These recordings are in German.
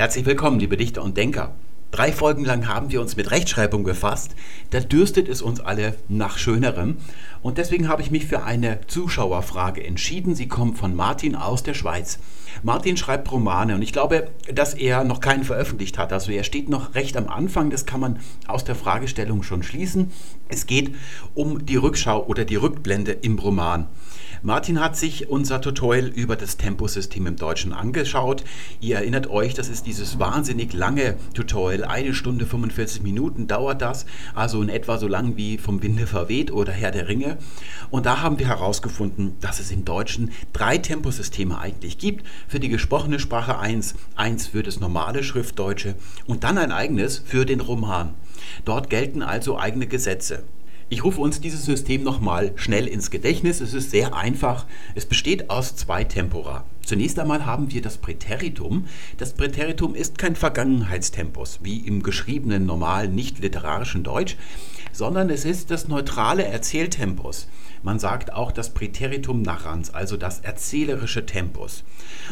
Herzlich willkommen, liebe Dichter und Denker. Drei Folgen lang haben wir uns mit Rechtschreibung befasst. Da dürstet es uns alle nach Schönerem. Und deswegen habe ich mich für eine Zuschauerfrage entschieden. Sie kommt von Martin aus der Schweiz. Martin schreibt Romane und ich glaube, dass er noch keinen veröffentlicht hat. Also er steht noch recht am Anfang. Das kann man aus der Fragestellung schon schließen. Es geht um die Rückschau oder die Rückblende im Roman. Martin hat sich unser Tutorial über das Temposystem im Deutschen angeschaut. Ihr erinnert euch, das ist dieses wahnsinnig lange Tutorial. Eine Stunde 45 Minuten dauert das, also in etwa so lang wie vom Winde verweht oder Herr der Ringe. Und da haben wir herausgefunden, dass es im Deutschen drei Temposysteme eigentlich gibt. Für die gesprochene Sprache eins, eins für das normale Schriftdeutsche und dann ein eigenes für den Roman. Dort gelten also eigene Gesetze. Ich rufe uns dieses System nochmal schnell ins Gedächtnis. Es ist sehr einfach. Es besteht aus zwei Tempora. Zunächst einmal haben wir das Präteritum. Das Präteritum ist kein Vergangenheitstempus, wie im geschriebenen, normalen, nicht literarischen Deutsch, sondern es ist das neutrale Erzähltempus. Man sagt auch das Präteritum narrans, also das erzählerische Tempus.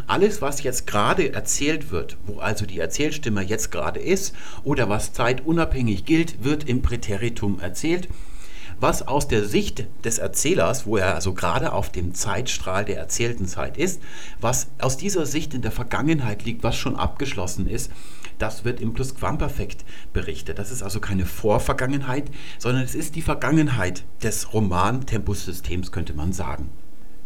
Alles, was jetzt gerade erzählt wird, wo also die Erzählstimme jetzt gerade ist oder was zeitunabhängig gilt, wird im Präteritum erzählt was aus der Sicht des Erzählers, wo er also gerade auf dem Zeitstrahl der erzählten Zeit ist, was aus dieser Sicht in der Vergangenheit liegt, was schon abgeschlossen ist, das wird im Plusquamperfekt berichtet. Das ist also keine Vorvergangenheit, sondern es ist die Vergangenheit des Roman-Tempussystems, könnte man sagen.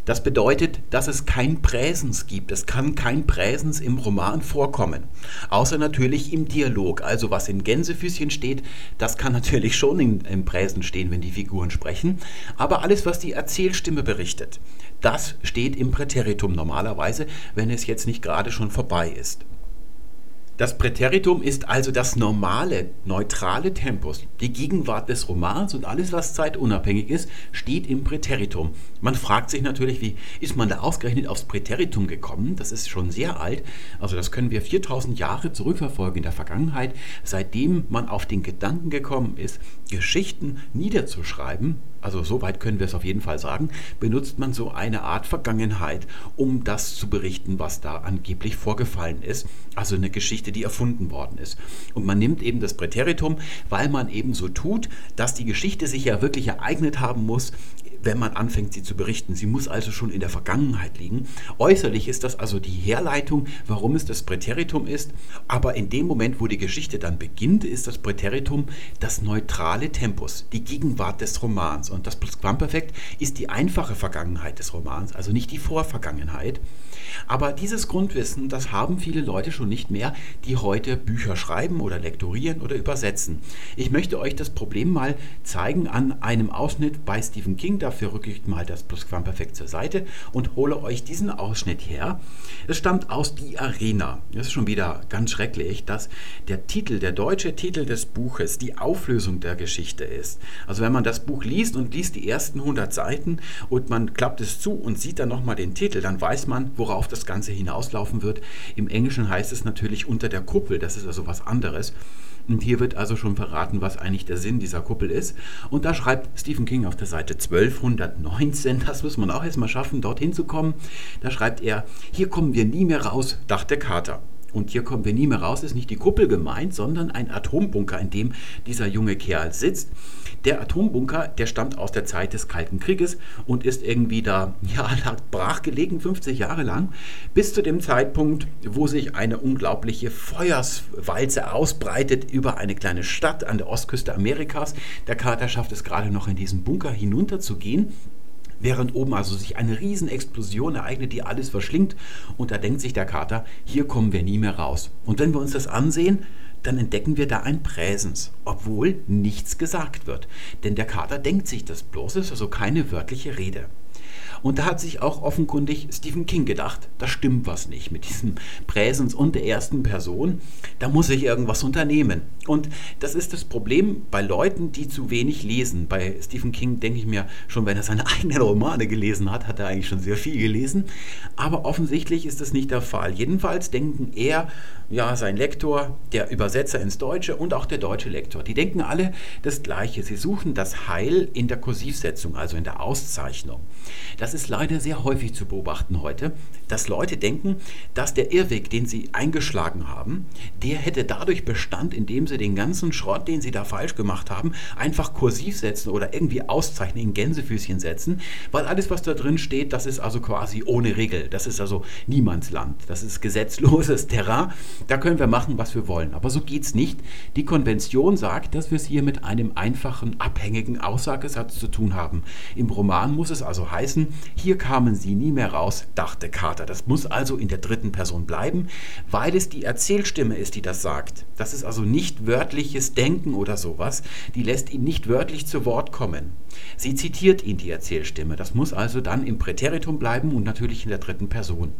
Das bedeutet, dass es kein Präsens gibt. Es kann kein Präsens im Roman vorkommen. Außer natürlich im Dialog. Also was in Gänsefüßchen steht, das kann natürlich schon in, im Präsens stehen, wenn die Figuren sprechen. Aber alles, was die Erzählstimme berichtet, das steht im Präteritum normalerweise, wenn es jetzt nicht gerade schon vorbei ist. Das Präteritum ist also das normale, neutrale Tempus. Die Gegenwart des Romans und alles, was zeitunabhängig ist, steht im Präteritum. Man fragt sich natürlich, wie ist man da ausgerechnet aufs Präteritum gekommen? Das ist schon sehr alt. Also das können wir 4000 Jahre zurückverfolgen in der Vergangenheit, seitdem man auf den Gedanken gekommen ist, Geschichten niederzuschreiben also so weit können wir es auf jeden Fall sagen, benutzt man so eine Art Vergangenheit, um das zu berichten, was da angeblich vorgefallen ist. Also eine Geschichte, die erfunden worden ist. Und man nimmt eben das Präteritum, weil man eben so tut, dass die Geschichte sich ja wirklich ereignet haben muss, wenn man anfängt, sie zu berichten. Sie muss also schon in der Vergangenheit liegen. Äußerlich ist das also die Herleitung, warum es das Präteritum ist. Aber in dem Moment, wo die Geschichte dann beginnt, ist das Präteritum das neutrale Tempus, die Gegenwart des Romans. Und das Plusquamperfekt ist die einfache Vergangenheit des Romans, also nicht die Vorvergangenheit. Aber dieses Grundwissen, das haben viele Leute schon nicht mehr, die heute Bücher schreiben oder lektorieren oder übersetzen. Ich möchte euch das Problem mal zeigen an einem Ausschnitt bei Stephen King. Dafür rücke ich mal das Plusquamperfekt zur Seite und hole euch diesen Ausschnitt her. Es stammt aus Die Arena. Das ist schon wieder ganz schrecklich, dass der Titel, der deutsche Titel des Buches, die Auflösung der Geschichte ist. Also wenn man das Buch liest und liest die ersten 100 Seiten und man klappt es zu und sieht dann nochmal den Titel, dann weiß man, worauf worauf das Ganze hinauslaufen wird. Im Englischen heißt es natürlich unter der Kuppel, das ist also was anderes. Und hier wird also schon verraten, was eigentlich der Sinn dieser Kuppel ist. Und da schreibt Stephen King auf der Seite 1219, das muss man auch erstmal schaffen, dorthin zu kommen. Da schreibt er, hier kommen wir nie mehr raus, dachte Carter. Und hier kommen wir nie mehr raus, ist nicht die Kuppel gemeint, sondern ein Atombunker, in dem dieser junge Kerl sitzt. Der Atombunker, der stammt aus der Zeit des Kalten Krieges und ist irgendwie da, ja, brachgelegen, 50 Jahre lang, bis zu dem Zeitpunkt, wo sich eine unglaubliche Feuerswalze ausbreitet über eine kleine Stadt an der Ostküste Amerikas. Der Kater schafft es gerade noch in diesen Bunker hinunterzugehen während oben also sich eine Riesenexplosion ereignet, die alles verschlingt. Und da denkt sich der Kater, hier kommen wir nie mehr raus. Und wenn wir uns das ansehen, dann entdecken wir da ein Präsens, obwohl nichts gesagt wird. Denn der Kater denkt sich das bloß, ist also keine wörtliche Rede. Und da hat sich auch offenkundig Stephen King gedacht, da stimmt was nicht mit diesem Präsens und der ersten Person. Da muss ich irgendwas unternehmen. Und das ist das Problem bei Leuten, die zu wenig lesen. Bei Stephen King denke ich mir, schon wenn er seine eigenen Romane gelesen hat, hat er eigentlich schon sehr viel gelesen. Aber offensichtlich ist das nicht der Fall. Jedenfalls denken er, ja, sein Lektor, der Übersetzer ins Deutsche und auch der deutsche Lektor, die denken alle das Gleiche. Sie suchen das Heil in der Kursivsetzung, also in der Auszeichnung. Das Das ist leider sehr häufig zu beobachten heute, dass Leute denken, dass der Irrweg, den sie eingeschlagen haben, der hätte dadurch Bestand, indem sie den ganzen Schrott, den sie da falsch gemacht haben, einfach kursiv setzen oder irgendwie auszeichnen, in Gänsefüßchen setzen, weil alles, was da drin steht, das ist also quasi ohne Regel. Das ist also Niemandsland. Das ist gesetzloses Terrain. Da können wir machen, was wir wollen. Aber so geht es nicht. Die Konvention sagt, dass wir es hier mit einem einfachen, abhängigen Aussagesatz zu tun haben. Im Roman muss es also heißen, hier kamen sie nie mehr raus, dachte Carter. Das muss also in der dritten Person bleiben, weil es die Erzählstimme ist, die das sagt. Das ist also nicht wörtliches Denken oder sowas. Die lässt ihn nicht wörtlich zu Wort kommen. Sie zitiert ihn, die Erzählstimme. Das muss also dann im Präteritum bleiben und natürlich in der dritten Person.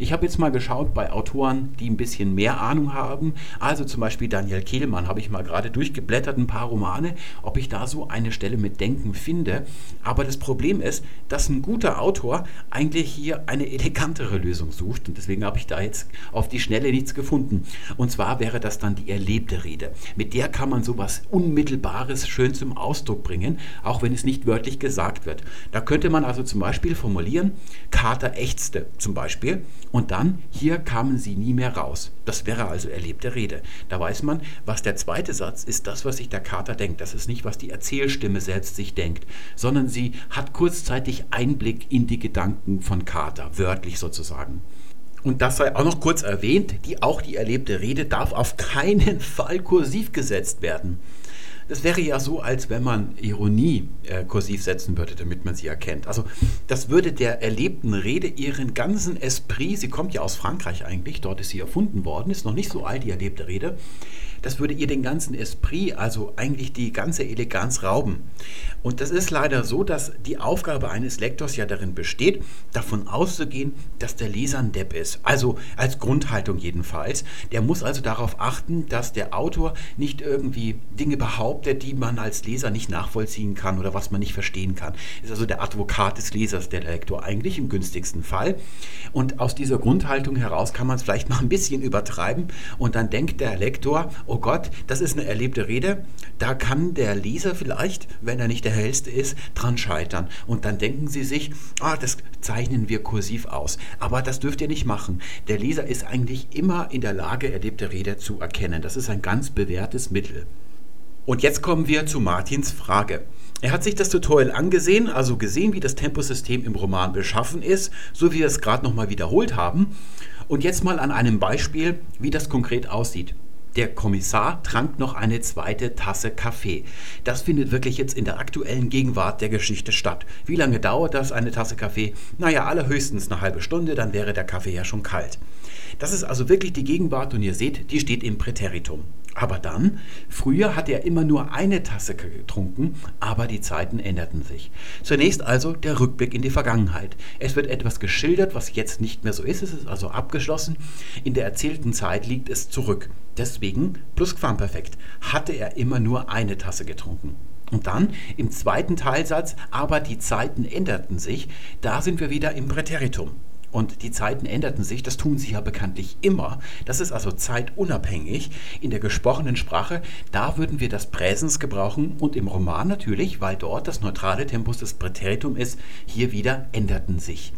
Ich habe jetzt mal geschaut bei Autoren, die ein bisschen mehr Ahnung haben. Also zum Beispiel Daniel Kehlmann habe ich mal gerade durchgeblättert, ein paar Romane, ob ich da so eine Stelle mit Denken finde. Aber das Problem ist, dass ein guter Autor eigentlich hier eine elegantere Lösung sucht. Und deswegen habe ich da jetzt auf die Schnelle nichts gefunden. Und zwar wäre das dann die erlebte Rede. Mit der kann man sowas Unmittelbares schön zum Ausdruck bringen, auch wenn es nicht wörtlich gesagt wird. Da könnte man also zum Beispiel formulieren, Kater ächzte zum Beispiel und dann, hier kamen sie nie mehr raus. Das wäre also erlebte Rede. Da weiß man, was der zweite Satz ist, das, was sich der Kater denkt. Das ist nicht, was die Erzählstimme selbst sich denkt, sondern sie hat kurzzeitig Einblick in die Gedanken von Kater, wörtlich sozusagen. Und das sei auch noch kurz erwähnt, die, auch die erlebte Rede darf auf keinen Fall kursiv gesetzt werden. Das wäre ja so, als wenn man Ironie äh, kursiv setzen würde, damit man sie erkennt. Also das würde der erlebten Rede ihren ganzen Esprit, sie kommt ja aus Frankreich eigentlich, dort ist sie erfunden worden, ist noch nicht so alt, die erlebte Rede, das würde ihr den ganzen Esprit, also eigentlich die ganze Eleganz rauben. Und das ist leider so, dass die Aufgabe eines Lektors ja darin besteht, davon auszugehen, dass der Leser ein Depp ist. Also als Grundhaltung jedenfalls. Der muss also darauf achten, dass der Autor nicht irgendwie Dinge behauptet, die man als Leser nicht nachvollziehen kann oder was man nicht verstehen kann. Ist also der Advokat des Lesers, der Lektor eigentlich im günstigsten Fall. Und aus dieser Grundhaltung heraus kann man es vielleicht noch ein bisschen übertreiben und dann denkt der Lektor, oh Gott, das ist eine erlebte Rede, da kann der Leser vielleicht, wenn er nicht der hellste ist, dran scheitern. Und dann denken sie sich, ah, das zeichnen wir kursiv aus. Aber das dürft ihr nicht machen. Der Leser ist eigentlich immer in der Lage, erlebte Rede zu erkennen. Das ist ein ganz bewährtes Mittel. Und jetzt kommen wir zu Martins Frage. Er hat sich das Tutorial angesehen, also gesehen, wie das Temposystem im Roman beschaffen ist, so wie wir es gerade nochmal wiederholt haben. Und jetzt mal an einem Beispiel, wie das konkret aussieht. Der Kommissar trank noch eine zweite Tasse Kaffee. Das findet wirklich jetzt in der aktuellen Gegenwart der Geschichte statt. Wie lange dauert das, eine Tasse Kaffee? Naja, allerhöchstens eine halbe Stunde, dann wäre der Kaffee ja schon kalt. Das ist also wirklich die Gegenwart und ihr seht, die steht im Präteritum. Aber dann, früher hat er immer nur eine Tasse getrunken, aber die Zeiten änderten sich. Zunächst also der Rückblick in die Vergangenheit. Es wird etwas geschildert, was jetzt nicht mehr so ist, es ist also abgeschlossen. In der erzählten Zeit liegt es zurück. Deswegen, Plusquamperfekt, hatte er immer nur eine Tasse getrunken. Und dann im zweiten Teilsatz, aber die Zeiten änderten sich, da sind wir wieder im Präteritum. Und die Zeiten änderten sich, das tun sie ja bekanntlich immer. Das ist also zeitunabhängig. In der gesprochenen Sprache, da würden wir das Präsens gebrauchen und im Roman natürlich, weil dort das neutrale Tempus des Präteritum ist, hier wieder änderten sich.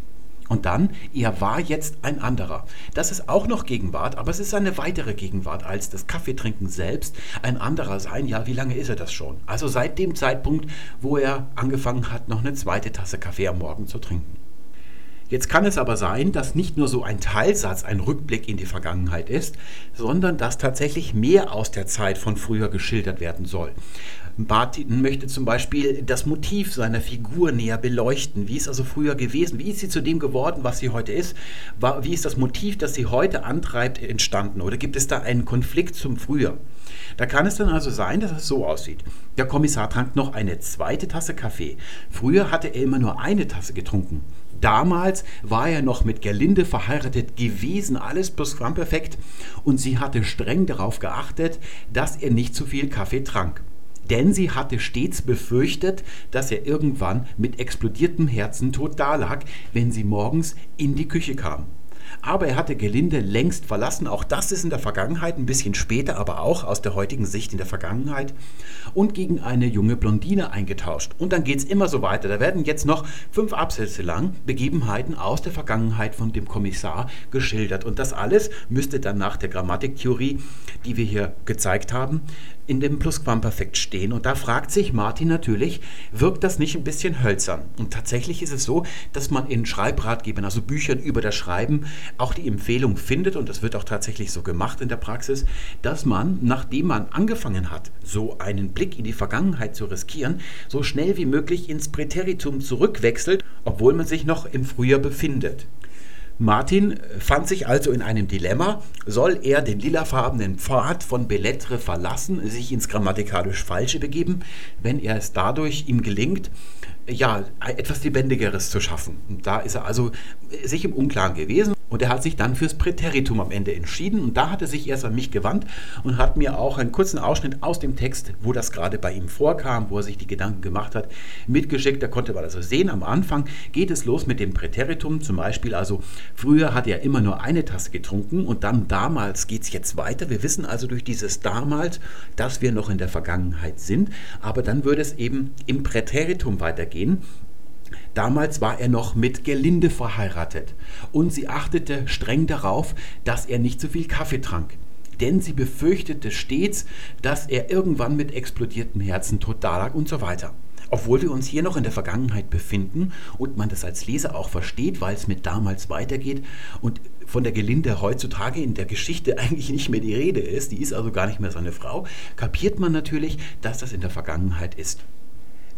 Und dann, er war jetzt ein anderer. Das ist auch noch Gegenwart, aber es ist eine weitere Gegenwart als das Kaffeetrinken selbst. Ein anderer sein, ja, wie lange ist er das schon? Also seit dem Zeitpunkt, wo er angefangen hat, noch eine zweite Tasse Kaffee am Morgen zu trinken. Jetzt kann es aber sein, dass nicht nur so ein Teilsatz ein Rückblick in die Vergangenheit ist, sondern dass tatsächlich mehr aus der Zeit von früher geschildert werden soll. Martin möchte zum Beispiel das Motiv seiner Figur näher beleuchten. Wie ist also früher gewesen? Wie ist sie zu dem geworden, was sie heute ist? Wie ist das Motiv, das sie heute antreibt, entstanden? Oder gibt es da einen Konflikt zum Früher? Da kann es dann also sein, dass es so aussieht. Der Kommissar trank noch eine zweite Tasse Kaffee. Früher hatte er immer nur eine Tasse getrunken. Damals war er noch mit Gerlinde verheiratet gewesen, alles plus perfekt. Und sie hatte streng darauf geachtet, dass er nicht zu viel Kaffee trank. Denn sie hatte stets befürchtet, dass er irgendwann mit explodiertem Herzen tot dalag, wenn sie morgens in die Küche kam. Aber er hatte Gelinde längst verlassen. Auch das ist in der Vergangenheit, ein bisschen später, aber auch aus der heutigen Sicht in der Vergangenheit. Und gegen eine junge Blondine eingetauscht. Und dann geht es immer so weiter. Da werden jetzt noch fünf Absätze lang Begebenheiten aus der Vergangenheit von dem Kommissar geschildert. Und das alles müsste dann nach der Grammatiktheorie, die wir hier gezeigt haben, in dem Plusquamperfekt stehen. Und da fragt sich Martin natürlich, wirkt das nicht ein bisschen hölzern? Und tatsächlich ist es so, dass man in Schreibratgebern, also Büchern über das Schreiben, auch die Empfehlung findet, und das wird auch tatsächlich so gemacht in der Praxis, dass man, nachdem man angefangen hat, so einen Blick in die Vergangenheit zu riskieren, so schnell wie möglich ins Präteritum zurückwechselt, obwohl man sich noch im Frühjahr befindet. Martin fand sich also in einem Dilemma. Soll er den lilafarbenen Pfad von Bellettre verlassen, sich ins grammatikalisch Falsche begeben, wenn er es dadurch ihm gelingt, ja, etwas Lebendigeres zu schaffen? Und da ist er also sich im Unklaren gewesen. Und er hat sich dann fürs Präteritum am Ende entschieden. Und da hat er sich erst an mich gewandt und hat mir auch einen kurzen Ausschnitt aus dem Text, wo das gerade bei ihm vorkam, wo er sich die Gedanken gemacht hat, mitgeschickt. Da konnte man also sehen, am Anfang geht es los mit dem Präteritum. Zum Beispiel, also früher hat er immer nur eine Tasse getrunken und dann damals geht es jetzt weiter. Wir wissen also durch dieses damals, dass wir noch in der Vergangenheit sind. Aber dann würde es eben im Präteritum weitergehen. Damals war er noch mit Gelinde verheiratet und sie achtete streng darauf, dass er nicht zu viel Kaffee trank. Denn sie befürchtete stets, dass er irgendwann mit explodiertem Herzen tot dalag und so weiter. Obwohl wir uns hier noch in der Vergangenheit befinden und man das als Leser auch versteht, weil es mit damals weitergeht und von der Gelinde heutzutage in der Geschichte eigentlich nicht mehr die Rede ist, die ist also gar nicht mehr seine Frau, kapiert man natürlich, dass das in der Vergangenheit ist.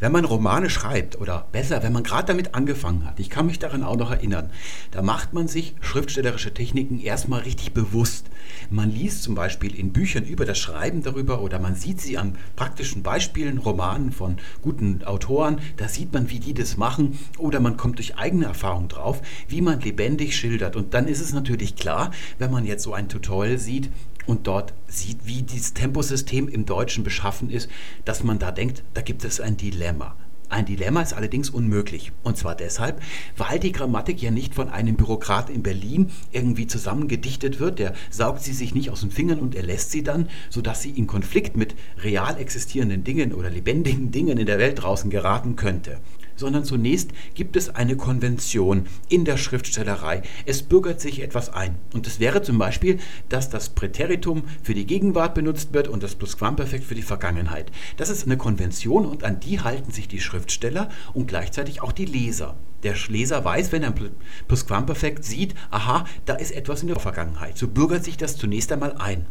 Wenn man Romane schreibt, oder besser, wenn man gerade damit angefangen hat, ich kann mich daran auch noch erinnern, da macht man sich schriftstellerische Techniken erstmal richtig bewusst. Man liest zum Beispiel in Büchern über das Schreiben darüber oder man sieht sie an praktischen Beispielen, Romanen von guten Autoren, da sieht man, wie die das machen oder man kommt durch eigene Erfahrung drauf, wie man lebendig schildert. Und dann ist es natürlich klar, wenn man jetzt so ein Tutorial sieht, und dort sieht, wie dieses Temposystem im Deutschen beschaffen ist, dass man da denkt, da gibt es ein Dilemma. Ein Dilemma ist allerdings unmöglich. Und zwar deshalb, weil die Grammatik ja nicht von einem Bürokraten in Berlin irgendwie zusammengedichtet wird. Der saugt sie sich nicht aus den Fingern und erlässt sie dann, sodass sie in Konflikt mit real existierenden Dingen oder lebendigen Dingen in der Welt draußen geraten könnte sondern zunächst gibt es eine Konvention in der Schriftstellerei. Es bürgert sich etwas ein. Und das wäre zum Beispiel, dass das Präteritum für die Gegenwart benutzt wird und das Plusquamperfekt für die Vergangenheit. Das ist eine Konvention und an die halten sich die Schriftsteller und gleichzeitig auch die Leser. Der Leser weiß, wenn er ein Plusquamperfekt sieht, aha, da ist etwas in der Vergangenheit. So bürgert sich das zunächst einmal ein.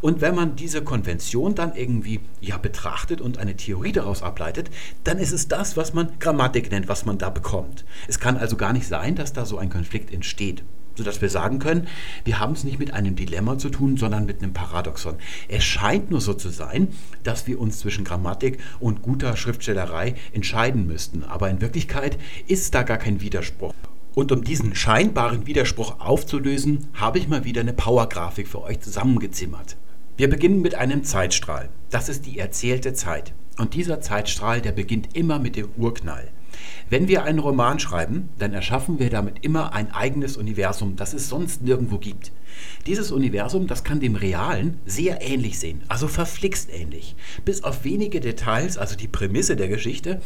Und wenn man diese Konvention dann irgendwie ja, betrachtet und eine Theorie daraus ableitet, dann ist es das, was man Grammatik nennt, was man da bekommt. Es kann also gar nicht sein, dass da so ein Konflikt entsteht sodass wir sagen können, wir haben es nicht mit einem Dilemma zu tun, sondern mit einem Paradoxon. Es scheint nur so zu sein, dass wir uns zwischen Grammatik und guter Schriftstellerei entscheiden müssten, aber in Wirklichkeit ist da gar kein Widerspruch. Und um diesen scheinbaren Widerspruch aufzulösen, habe ich mal wieder eine Powergrafik für euch zusammengezimmert. Wir beginnen mit einem Zeitstrahl. Das ist die erzählte Zeit. Und dieser Zeitstrahl, der beginnt immer mit dem Urknall. Wenn wir einen Roman schreiben, dann erschaffen wir damit immer ein eigenes Universum, das es sonst nirgendwo gibt. Dieses Universum, das kann dem realen sehr ähnlich sehen, also verflixt ähnlich. Bis auf wenige Details, also die Prämisse der Geschichte,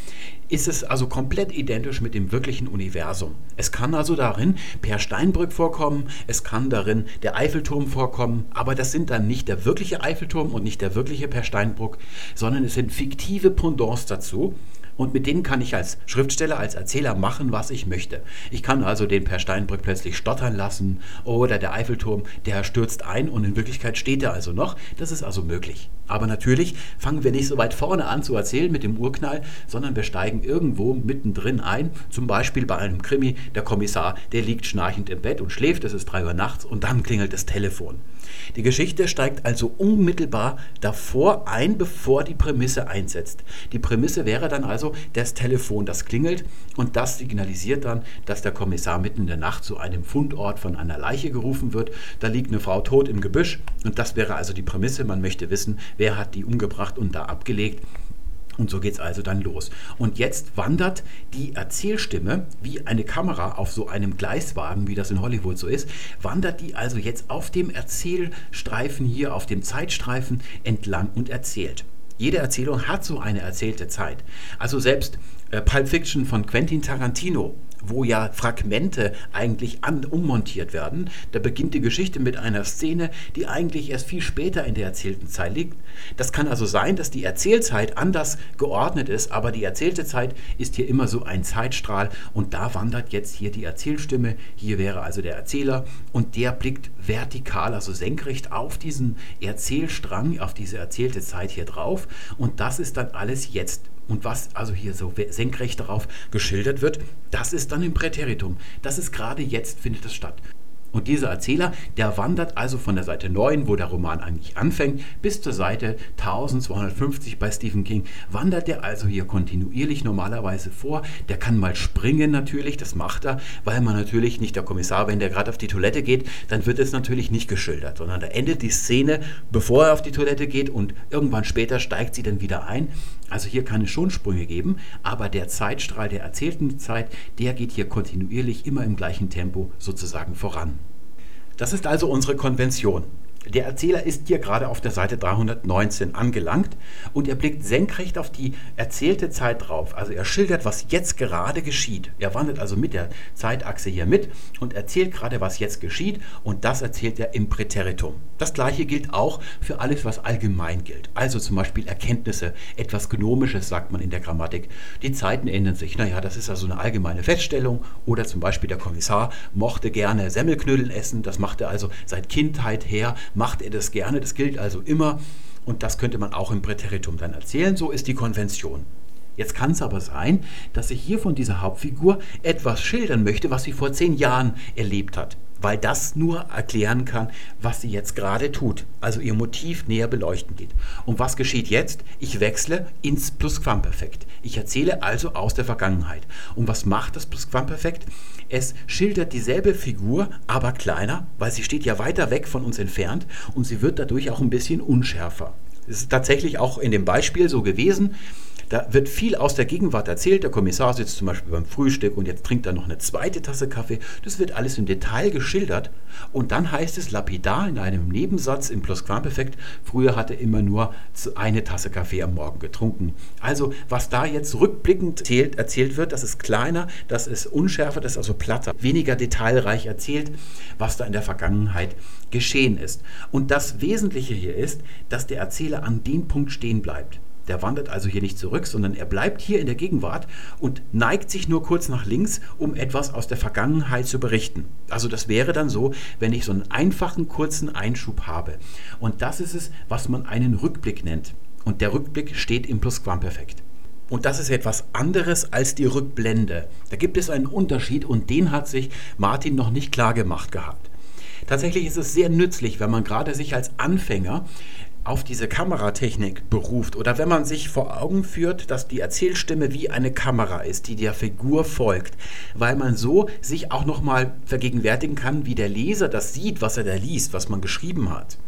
ist es also komplett identisch mit dem wirklichen Universum. Es kann also darin Per Steinbrück vorkommen, es kann darin der Eiffelturm vorkommen, aber das sind dann nicht der wirkliche Eiffelturm und nicht der wirkliche Per Steinbrück, sondern es sind fiktive Pendants dazu, und mit denen kann ich als Schriftsteller, als Erzähler machen, was ich möchte. Ich kann also den Per Steinbrück plötzlich stottern lassen oder der Eiffelturm, der stürzt ein und in Wirklichkeit steht er also noch. Das ist also möglich. Aber natürlich fangen wir nicht so weit vorne an zu erzählen mit dem Urknall, sondern wir steigen irgendwo mittendrin ein. Zum Beispiel bei einem Krimi, der Kommissar, der liegt schnarchend im Bett und schläft, es ist drei Uhr nachts und dann klingelt das Telefon. Die Geschichte steigt also unmittelbar davor ein, bevor die Prämisse einsetzt. Die Prämisse wäre dann also das Telefon, das klingelt und das signalisiert dann, dass der Kommissar mitten in der Nacht zu einem Fundort von einer Leiche gerufen wird. Da liegt eine Frau tot im Gebüsch und das wäre also die Prämisse. Man möchte wissen, wer hat die umgebracht und da abgelegt. Und so geht es also dann los. Und jetzt wandert die Erzählstimme wie eine Kamera auf so einem Gleiswagen, wie das in Hollywood so ist, wandert die also jetzt auf dem Erzählstreifen hier, auf dem Zeitstreifen entlang und erzählt. Jede Erzählung hat so eine erzählte Zeit. Also selbst äh, Pulp Fiction von Quentin Tarantino wo ja Fragmente eigentlich an, ummontiert werden. Da beginnt die Geschichte mit einer Szene, die eigentlich erst viel später in der erzählten Zeit liegt. Das kann also sein, dass die Erzählzeit anders geordnet ist, aber die erzählte Zeit ist hier immer so ein Zeitstrahl und da wandert jetzt hier die Erzählstimme. Hier wäre also der Erzähler und der blickt vertikal, also senkrecht auf diesen Erzählstrang, auf diese erzählte Zeit hier drauf und das ist dann alles jetzt und was also hier so senkrecht darauf geschildert wird, das ist dann im Präteritum. Das ist gerade jetzt, findet es statt. Und dieser Erzähler, der wandert also von der Seite 9, wo der Roman eigentlich anfängt, bis zur Seite 1250 bei Stephen King, wandert der also hier kontinuierlich normalerweise vor. Der kann mal springen natürlich, das macht er, weil man natürlich nicht der Kommissar, wenn der gerade auf die Toilette geht, dann wird es natürlich nicht geschildert, sondern da endet die Szene, bevor er auf die Toilette geht und irgendwann später steigt sie dann wieder ein. Also hier kann es schon Sprünge geben, aber der Zeitstrahl der erzählten Zeit, der geht hier kontinuierlich immer im gleichen Tempo sozusagen voran. Das ist also unsere Konvention. Der Erzähler ist hier gerade auf der Seite 319 angelangt und er blickt senkrecht auf die erzählte Zeit drauf. Also er schildert, was jetzt gerade geschieht. Er wandert also mit der Zeitachse hier mit und erzählt gerade, was jetzt geschieht und das erzählt er im Präteritum. Das gleiche gilt auch für alles, was allgemein gilt. Also zum Beispiel Erkenntnisse, etwas Gnomisches sagt man in der Grammatik. Die Zeiten ändern sich. Naja, das ist also eine allgemeine Feststellung. Oder zum Beispiel der Kommissar mochte gerne Semmelknödel essen. Das macht er also seit Kindheit her macht er das gerne. Das gilt also immer. Und das könnte man auch im Präteritum dann erzählen. So ist die Konvention. Jetzt kann es aber sein, dass ich hier von dieser Hauptfigur etwas schildern möchte, was sie vor zehn Jahren erlebt hat weil das nur erklären kann, was sie jetzt gerade tut, also ihr Motiv näher beleuchten geht. Und was geschieht jetzt? Ich wechsle ins Plusquamperfekt. Ich erzähle also aus der Vergangenheit. Und was macht das Plusquamperfekt? Es schildert dieselbe Figur, aber kleiner, weil sie steht ja weiter weg von uns entfernt und sie wird dadurch auch ein bisschen unschärfer. Es ist tatsächlich auch in dem Beispiel so gewesen. Da wird viel aus der Gegenwart erzählt. Der Kommissar sitzt zum Beispiel beim Frühstück und jetzt trinkt er noch eine zweite Tasse Kaffee. Das wird alles im Detail geschildert. Und dann heißt es lapidar in einem Nebensatz im Plusquamperfekt, früher hat er immer nur eine Tasse Kaffee am Morgen getrunken. Also was da jetzt rückblickend erzählt, erzählt wird, das ist kleiner, das ist unschärfer, das ist also platter, weniger detailreich erzählt, was da in der Vergangenheit geschehen ist. Und das Wesentliche hier ist, dass der Erzähler an dem Punkt stehen bleibt. Der wandert also hier nicht zurück, sondern er bleibt hier in der Gegenwart und neigt sich nur kurz nach links, um etwas aus der Vergangenheit zu berichten. Also das wäre dann so, wenn ich so einen einfachen kurzen Einschub habe. Und das ist es, was man einen Rückblick nennt. Und der Rückblick steht im Plusquamperfekt. Und das ist etwas anderes als die Rückblende. Da gibt es einen Unterschied und den hat sich Martin noch nicht klar gemacht gehabt. Tatsächlich ist es sehr nützlich, wenn man gerade sich als Anfänger auf diese Kameratechnik beruft oder wenn man sich vor Augen führt, dass die Erzählstimme wie eine Kamera ist, die der Figur folgt, weil man so sich auch noch mal vergegenwärtigen kann, wie der Leser das sieht, was er da liest, was man geschrieben hat.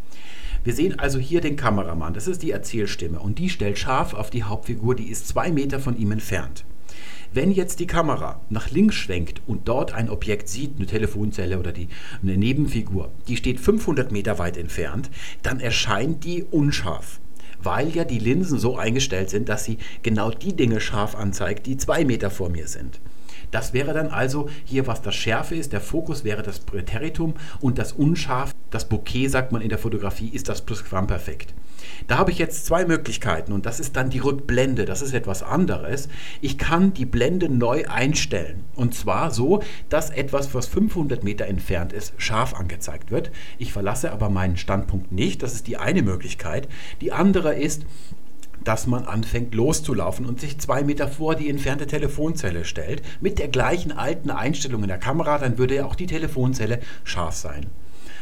Wir sehen also hier den Kameramann, das ist die Erzählstimme und die stellt scharf auf die Hauptfigur, die ist zwei Meter von ihm entfernt. Wenn jetzt die Kamera nach links schwenkt und dort ein Objekt sieht, eine Telefonzelle oder die, eine Nebenfigur, die steht 500 Meter weit entfernt, dann erscheint die unscharf weil ja die Linsen so eingestellt sind, dass sie genau die Dinge scharf anzeigt, die zwei Meter vor mir sind. Das wäre dann also hier, was das Schärfe ist. Der Fokus wäre das Präteritum und das Unscharf, das Bouquet, sagt man in der Fotografie, ist das Plusquamperfekt. Da habe ich jetzt zwei Möglichkeiten und das ist dann die Rückblende. Das ist etwas anderes. Ich kann die Blende neu einstellen und zwar so, dass etwas, was 500 Meter entfernt ist, scharf angezeigt wird. Ich verlasse aber meinen Standpunkt nicht. Das ist die eine Möglichkeit. Die andere ist, dass man anfängt loszulaufen und sich zwei Meter vor die entfernte Telefonzelle stellt, mit der gleichen alten Einstellung in der Kamera, dann würde auch die Telefonzelle scharf sein.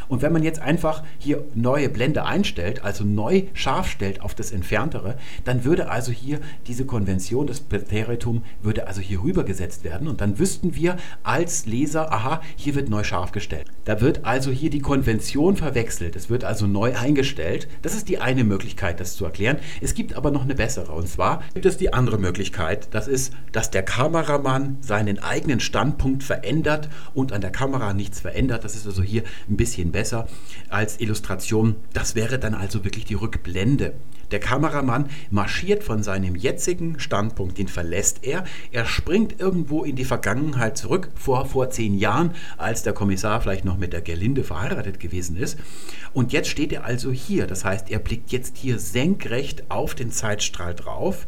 Und wenn man jetzt einfach hier neue Blende einstellt, also neu scharf stellt auf das Entferntere, dann würde also hier diese Konvention, das Präteritum, würde also hier rübergesetzt werden und dann wüssten wir als Leser, aha, hier wird neu scharf gestellt. Da wird also hier die Konvention verwechselt, es wird also neu eingestellt. Das ist die eine Möglichkeit, das zu erklären. Es gibt aber noch eine bessere und zwar gibt es die andere Möglichkeit, das ist, dass der Kameramann seinen eigenen Standpunkt verändert und an der Kamera nichts verändert. Das ist also hier ein bisschen besser als Illustration. Das wäre dann also wirklich die Rückblende. Der Kameramann marschiert von seinem jetzigen Standpunkt, den verlässt er. Er springt irgendwo in die Vergangenheit zurück, vor, vor zehn Jahren, als der Kommissar vielleicht noch mit der Gerlinde verheiratet gewesen ist. Und jetzt steht er also hier. Das heißt, er blickt jetzt hier senkrecht auf den Zeitstrahl drauf.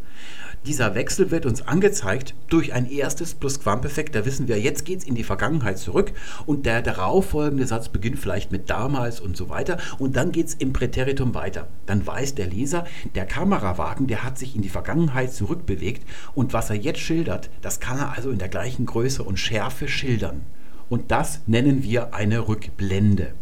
Dieser Wechsel wird uns angezeigt durch ein erstes Plusquamperfekt. Da wissen wir, jetzt geht es in die Vergangenheit zurück und der darauffolgende Satz beginnt vielleicht mit damals und so weiter und dann geht es im Präteritum weiter. Dann weiß der Leser, der Kamerawagen, der hat sich in die Vergangenheit zurückbewegt und was er jetzt schildert, das kann er also in der gleichen Größe und Schärfe schildern. Und das nennen wir eine Rückblende.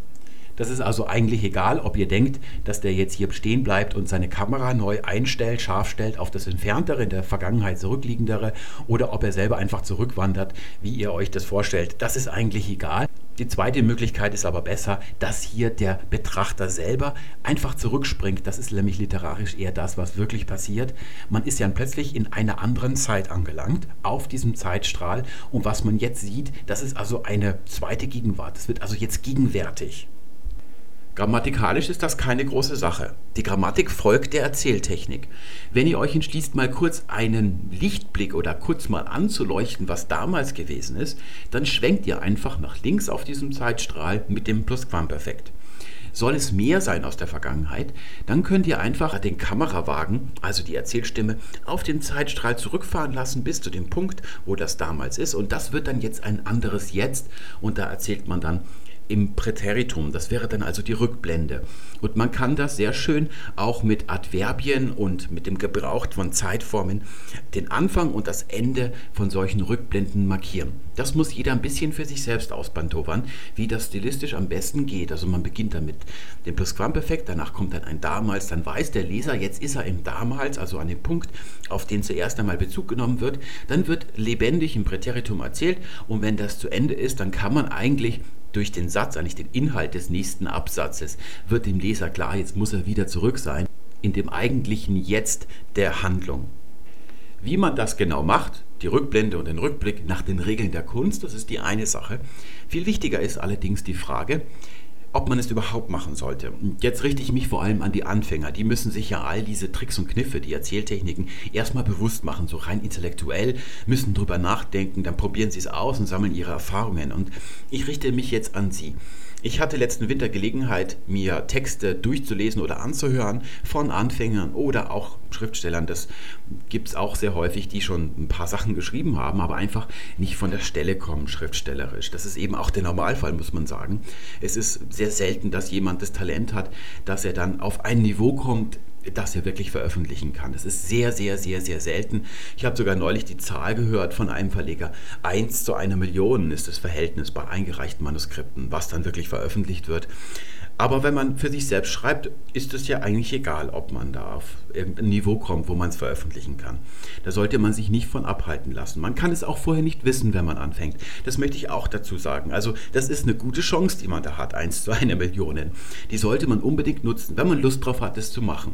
Das ist also eigentlich egal, ob ihr denkt, dass der jetzt hier stehen bleibt und seine Kamera neu einstellt, scharf stellt auf das entferntere, in der Vergangenheit zurückliegendere oder ob er selber einfach zurückwandert, wie ihr euch das vorstellt. Das ist eigentlich egal. Die zweite Möglichkeit ist aber besser, dass hier der Betrachter selber einfach zurückspringt. Das ist nämlich literarisch eher das, was wirklich passiert. Man ist ja plötzlich in einer anderen Zeit angelangt, auf diesem Zeitstrahl. Und was man jetzt sieht, das ist also eine zweite Gegenwart. Das wird also jetzt gegenwärtig. Grammatikalisch ist das keine große Sache. Die Grammatik folgt der Erzähltechnik. Wenn ihr euch entschließt, mal kurz einen Lichtblick oder kurz mal anzuleuchten, was damals gewesen ist, dann schwenkt ihr einfach nach links auf diesem Zeitstrahl mit dem Plusquamperfekt. Soll es mehr sein aus der Vergangenheit, dann könnt ihr einfach den Kamerawagen, also die Erzählstimme, auf den Zeitstrahl zurückfahren lassen bis zu dem Punkt, wo das damals ist. Und das wird dann jetzt ein anderes Jetzt. Und da erzählt man dann im Präteritum. Das wäre dann also die Rückblende. Und man kann das sehr schön auch mit Adverbien und mit dem Gebrauch von Zeitformen den Anfang und das Ende von solchen Rückblenden markieren. Das muss jeder ein bisschen für sich selbst ausbantovern, wie das stilistisch am besten geht. Also man beginnt dann mit dem Plusquamperfekt, danach kommt dann ein damals, dann weiß der Leser, jetzt ist er im damals, also an dem Punkt, auf den zuerst einmal Bezug genommen wird. Dann wird lebendig im Präteritum erzählt und wenn das zu Ende ist, dann kann man eigentlich durch den Satz, eigentlich den Inhalt des nächsten Absatzes, wird dem Leser klar, jetzt muss er wieder zurück sein in dem eigentlichen Jetzt der Handlung. Wie man das genau macht, die Rückblende und den Rückblick nach den Regeln der Kunst, das ist die eine Sache. Viel wichtiger ist allerdings die Frage, ob man es überhaupt machen sollte. Jetzt richte ich mich vor allem an die Anfänger. Die müssen sich ja all diese Tricks und Kniffe, die Erzähltechniken erstmal bewusst machen, so rein intellektuell, müssen drüber nachdenken, dann probieren sie es aus und sammeln ihre Erfahrungen. Und ich richte mich jetzt an Sie. Ich hatte letzten Winter Gelegenheit, mir Texte durchzulesen oder anzuhören von Anfängern oder auch Schriftstellern. Das gibt es auch sehr häufig, die schon ein paar Sachen geschrieben haben, aber einfach nicht von der Stelle kommen, schriftstellerisch. Das ist eben auch der Normalfall, muss man sagen. Es ist sehr selten, dass jemand das Talent hat, dass er dann auf ein Niveau kommt, das er wirklich veröffentlichen kann. Das ist sehr, sehr, sehr, sehr selten. Ich habe sogar neulich die Zahl gehört von einem Verleger. 1 zu einer Million ist das Verhältnis bei eingereichten Manuskripten, was dann wirklich veröffentlicht wird. Aber wenn man für sich selbst schreibt, ist es ja eigentlich egal, ob man da auf irgendein Niveau kommt, wo man es veröffentlichen kann. Da sollte man sich nicht von abhalten lassen. Man kann es auch vorher nicht wissen, wenn man anfängt. Das möchte ich auch dazu sagen. Also das ist eine gute Chance, die man da hat, 1 zu einer Million. Die sollte man unbedingt nutzen, wenn man Lust drauf hat, es zu machen.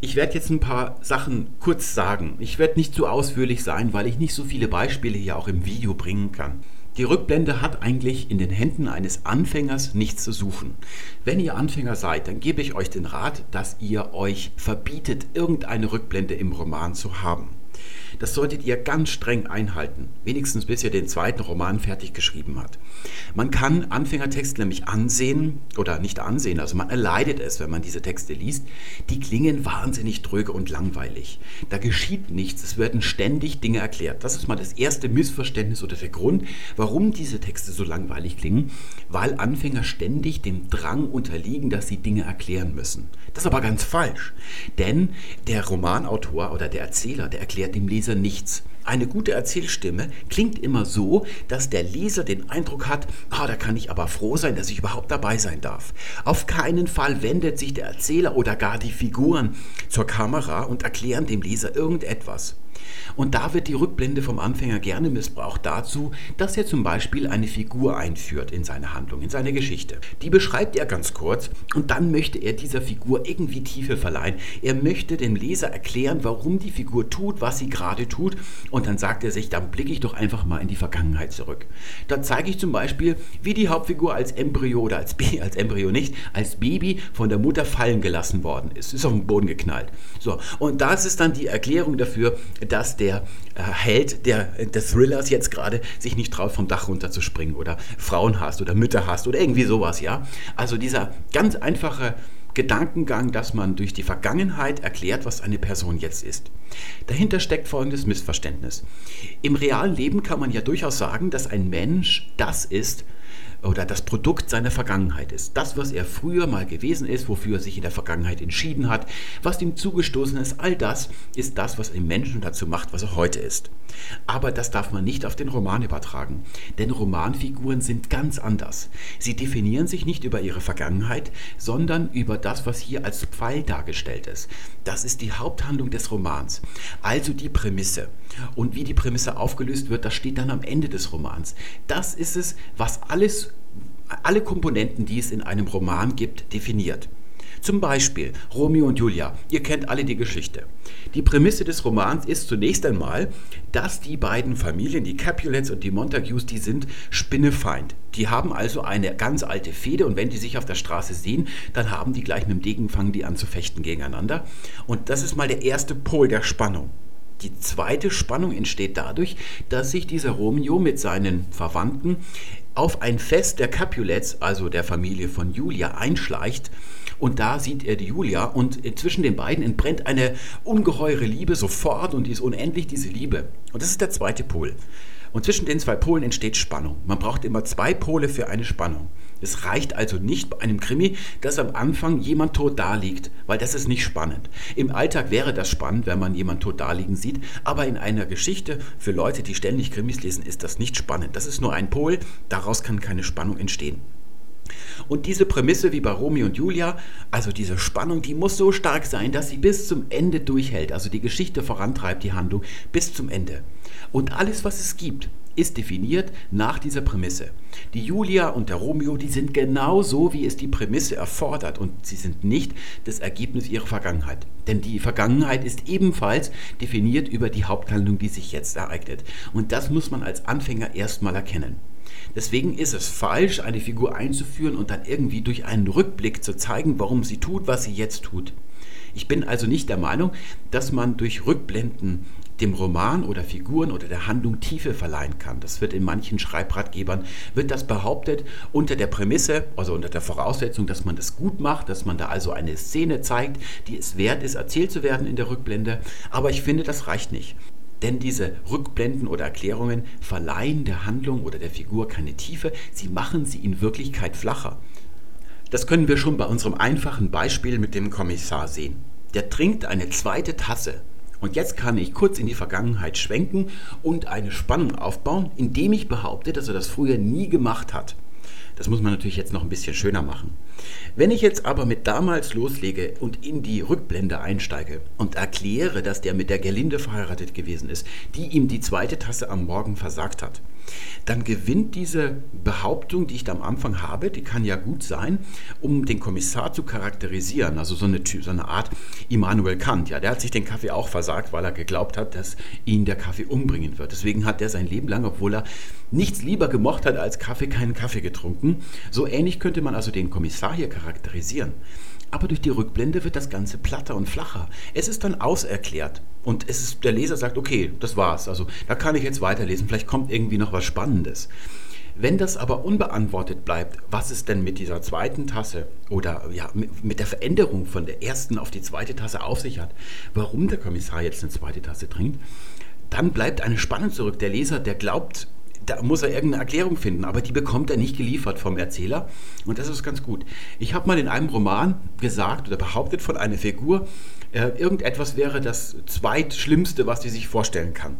Ich werde jetzt ein paar Sachen kurz sagen. Ich werde nicht zu ausführlich sein, weil ich nicht so viele Beispiele hier auch im Video bringen kann. Die Rückblende hat eigentlich in den Händen eines Anfängers nichts zu suchen. Wenn ihr Anfänger seid, dann gebe ich euch den Rat, dass ihr euch verbietet, irgendeine Rückblende im Roman zu haben. Das solltet ihr ganz streng einhalten, wenigstens bis ihr den zweiten Roman fertig geschrieben habt. Man kann Anfängertexte nämlich ansehen oder nicht ansehen, also man erleidet es, wenn man diese Texte liest. Die klingen wahnsinnig dröge und langweilig. Da geschieht nichts, es werden ständig Dinge erklärt. Das ist mal das erste Missverständnis oder der Grund, warum diese Texte so langweilig klingen, weil Anfänger ständig dem Drang unterliegen, dass sie Dinge erklären müssen. Das ist aber ganz falsch, denn der Romanautor oder der Erzähler, der erklärt dem Leser nichts. Eine gute Erzählstimme klingt immer so, dass der Leser den Eindruck hat, ah, da kann ich aber froh sein, dass ich überhaupt dabei sein darf. Auf keinen Fall wendet sich der Erzähler oder gar die Figuren zur Kamera und erklären dem Leser irgendetwas. Und da wird die Rückblende vom Anfänger gerne missbraucht dazu, dass er zum Beispiel eine Figur einführt in seine Handlung, in seine Geschichte. Die beschreibt er ganz kurz und dann möchte er dieser Figur irgendwie Tiefe verleihen. Er möchte dem Leser erklären, warum die Figur tut, was sie gerade tut und dann sagt er sich, dann blicke ich doch einfach mal in die Vergangenheit zurück. Da zeige ich zum Beispiel, wie die Hauptfigur als Embryo oder als, Baby, als Embryo nicht, als Baby von der Mutter fallen gelassen worden ist, ist auf den Boden geknallt. So, und das ist dann die Erklärung dafür, dass der äh, Held der, des Thrillers jetzt gerade sich nicht traut, vom Dach runterzuspringen oder Frauen hasst oder Mütter hasst oder irgendwie sowas, ja. Also dieser ganz einfache Gedankengang, dass man durch die Vergangenheit erklärt, was eine Person jetzt ist. Dahinter steckt folgendes Missverständnis. Im realen Leben kann man ja durchaus sagen, dass ein Mensch das ist, oder das Produkt seiner Vergangenheit ist. Das, was er früher mal gewesen ist, wofür er sich in der Vergangenheit entschieden hat, was ihm zugestoßen ist, all das ist das, was einen Menschen dazu macht, was er heute ist. Aber das darf man nicht auf den Roman übertragen, denn Romanfiguren sind ganz anders. Sie definieren sich nicht über ihre Vergangenheit, sondern über das, was hier als Pfeil dargestellt ist. Das ist die Haupthandlung des Romans, also die Prämisse. Und wie die Prämisse aufgelöst wird, das steht dann am Ende des Romans. Das ist es, was alles, alle Komponenten, die es in einem Roman gibt, definiert. Zum Beispiel Romeo und Julia. Ihr kennt alle die Geschichte. Die Prämisse des Romans ist zunächst einmal, dass die beiden Familien, die Capulets und die Montagues, die sind Spinnefeind. Die haben also eine ganz alte Fehde und wenn die sich auf der Straße sehen, dann haben die gleich mit dem Degen, fangen die an zu fechten gegeneinander. Und das ist mal der erste Pol der Spannung. Die zweite Spannung entsteht dadurch, dass sich dieser Romeo mit seinen Verwandten auf ein Fest der Capulets, also der Familie von Julia, einschleicht. Und da sieht er die Julia und zwischen den beiden entbrennt eine ungeheure Liebe sofort und die ist unendlich, diese Liebe. Und das ist der zweite Pol. Und zwischen den zwei Polen entsteht Spannung. Man braucht immer zwei Pole für eine Spannung. Es reicht also nicht bei einem Krimi, dass am Anfang jemand tot daliegt, weil das ist nicht spannend. Im Alltag wäre das spannend, wenn man jemand tot daliegen sieht, aber in einer Geschichte für Leute, die ständig Krimis lesen, ist das nicht spannend. Das ist nur ein Pol, daraus kann keine Spannung entstehen. Und diese Prämisse wie bei Romeo und Julia, also diese Spannung, die muss so stark sein, dass sie bis zum Ende durchhält. Also die Geschichte vorantreibt, die Handlung bis zum Ende. Und alles, was es gibt, ist definiert nach dieser Prämisse. Die Julia und der Romeo, die sind genau so, wie es die Prämisse erfordert und sie sind nicht das Ergebnis ihrer Vergangenheit. Denn die Vergangenheit ist ebenfalls definiert über die Haupthandlung, die sich jetzt ereignet. Und das muss man als Anfänger erstmal erkennen. Deswegen ist es falsch, eine Figur einzuführen und dann irgendwie durch einen Rückblick zu zeigen, warum sie tut, was sie jetzt tut. Ich bin also nicht der Meinung, dass man durch Rückblenden dem Roman oder Figuren oder der Handlung Tiefe verleihen kann. Das wird in manchen Schreibratgebern, wird das behauptet unter der Prämisse, also unter der Voraussetzung, dass man das gut macht, dass man da also eine Szene zeigt, die es wert ist, erzählt zu werden in der Rückblende. Aber ich finde, das reicht nicht. Denn diese Rückblenden oder Erklärungen verleihen der Handlung oder der Figur keine Tiefe, sie machen sie in Wirklichkeit flacher. Das können wir schon bei unserem einfachen Beispiel mit dem Kommissar sehen. Der trinkt eine zweite Tasse und jetzt kann ich kurz in die Vergangenheit schwenken und eine Spannung aufbauen, indem ich behaupte, dass er das früher nie gemacht hat. Das muss man natürlich jetzt noch ein bisschen schöner machen. Wenn ich jetzt aber mit damals loslege und in die Rückblende einsteige und erkläre, dass der mit der Gerlinde verheiratet gewesen ist, die ihm die zweite Tasse am Morgen versagt hat, dann gewinnt diese Behauptung, die ich da am Anfang habe, die kann ja gut sein, um den Kommissar zu charakterisieren. Also so eine, so eine Art Immanuel Kant. Ja, der hat sich den Kaffee auch versagt, weil er geglaubt hat, dass ihn der Kaffee umbringen wird. Deswegen hat er sein Leben lang, obwohl er nichts lieber gemocht hat als Kaffee, keinen Kaffee getrunken. So ähnlich könnte man also den Kommissar hier charakterisieren. Aber durch die Rückblende wird das Ganze platter und flacher. Es ist dann auserklärt. Und es ist, der Leser sagt, okay, das war's. Also da kann ich jetzt weiterlesen. Vielleicht kommt irgendwie noch was Spannendes. Wenn das aber unbeantwortet bleibt, was ist denn mit dieser zweiten Tasse oder ja, mit der Veränderung von der ersten auf die zweite Tasse auf sich hat, warum der Kommissar jetzt eine zweite Tasse trinkt, dann bleibt eine Spannung zurück. Der Leser, der glaubt, da muss er irgendeine Erklärung finden, aber die bekommt er nicht geliefert vom Erzähler und das ist ganz gut. Ich habe mal in einem Roman gesagt oder behauptet von einer Figur, äh, irgendetwas wäre das zweitschlimmste, was sie sich vorstellen kann.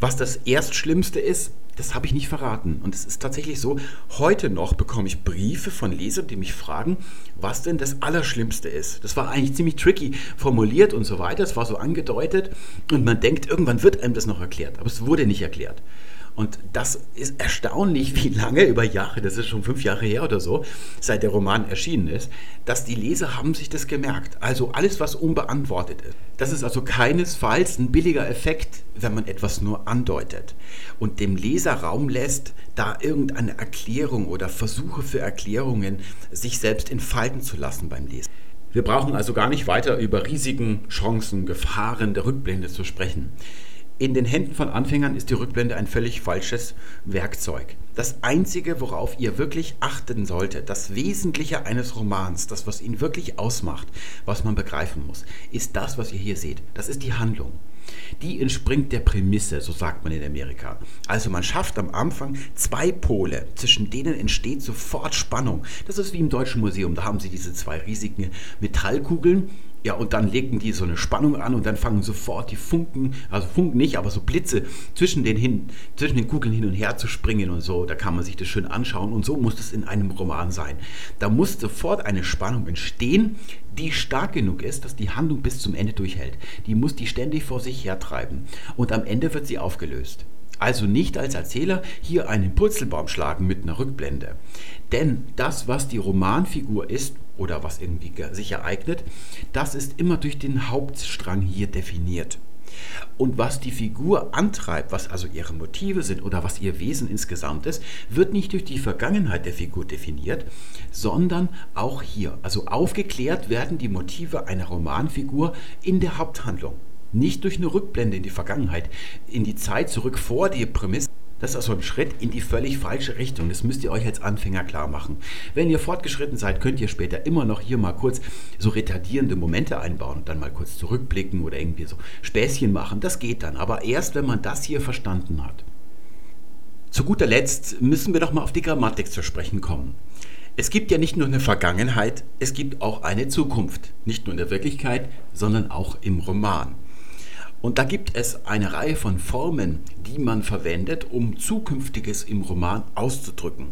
Was das Erstschlimmste ist, das habe ich nicht verraten. Und es ist tatsächlich so, heute noch bekomme ich Briefe von Lesern, die mich fragen, was denn das Allerschlimmste ist. Das war eigentlich ziemlich tricky formuliert und so weiter. Es war so angedeutet und man denkt, irgendwann wird einem das noch erklärt. Aber es wurde nicht erklärt. Und das ist erstaunlich, wie lange über Jahre, das ist schon fünf Jahre her oder so, seit der Roman erschienen ist, dass die Leser haben sich das gemerkt. Also alles, was unbeantwortet ist. Das ist also keinesfalls ein billiger Effekt, wenn man etwas nur andeutet und dem Leser Raum lässt, da irgendeine Erklärung oder Versuche für Erklärungen sich selbst entfalten zu lassen beim Lesen. Wir brauchen also gar nicht weiter über Risiken, Chancen, Gefahren der Rückblende zu sprechen. In den Händen von Anfängern ist die Rückblende ein völlig falsches Werkzeug. Das Einzige, worauf ihr wirklich achten solltet, das Wesentliche eines Romans, das, was ihn wirklich ausmacht, was man begreifen muss, ist das, was ihr hier seht. Das ist die Handlung. Die entspringt der Prämisse, so sagt man in Amerika. Also man schafft am Anfang zwei Pole, zwischen denen entsteht sofort Spannung. Das ist wie im Deutschen Museum, da haben sie diese zwei riesigen Metallkugeln ja, und dann legen die so eine Spannung an und dann fangen sofort die Funken, also Funken nicht, aber so Blitze zwischen den, hin, zwischen den Kugeln hin und her zu springen und so. Da kann man sich das schön anschauen und so muss es in einem Roman sein. Da muss sofort eine Spannung entstehen, die stark genug ist, dass die Handlung bis zum Ende durchhält. Die muss die ständig vor sich hertreiben und am Ende wird sie aufgelöst. Also nicht als Erzähler hier einen Purzelbaum schlagen mit einer Rückblende. Denn das, was die Romanfigur ist oder was irgendwie sich ereignet, das ist immer durch den Hauptstrang hier definiert. Und was die Figur antreibt, was also ihre Motive sind oder was ihr Wesen insgesamt ist, wird nicht durch die Vergangenheit der Figur definiert, sondern auch hier. Also aufgeklärt werden die Motive einer Romanfigur in der Haupthandlung. Nicht durch eine Rückblende in die Vergangenheit, in die Zeit zurück vor die Prämisse. Das ist also ein Schritt in die völlig falsche Richtung. Das müsst ihr euch als Anfänger klar machen. Wenn ihr fortgeschritten seid, könnt ihr später immer noch hier mal kurz so retardierende Momente einbauen und dann mal kurz zurückblicken oder irgendwie so Späßchen machen. Das geht dann. Aber erst, wenn man das hier verstanden hat. Zu guter Letzt müssen wir doch mal auf die Grammatik zu sprechen kommen. Es gibt ja nicht nur eine Vergangenheit, es gibt auch eine Zukunft. Nicht nur in der Wirklichkeit, sondern auch im Roman. Und da gibt es eine Reihe von Formen, die man verwendet, um Zukünftiges im Roman auszudrücken.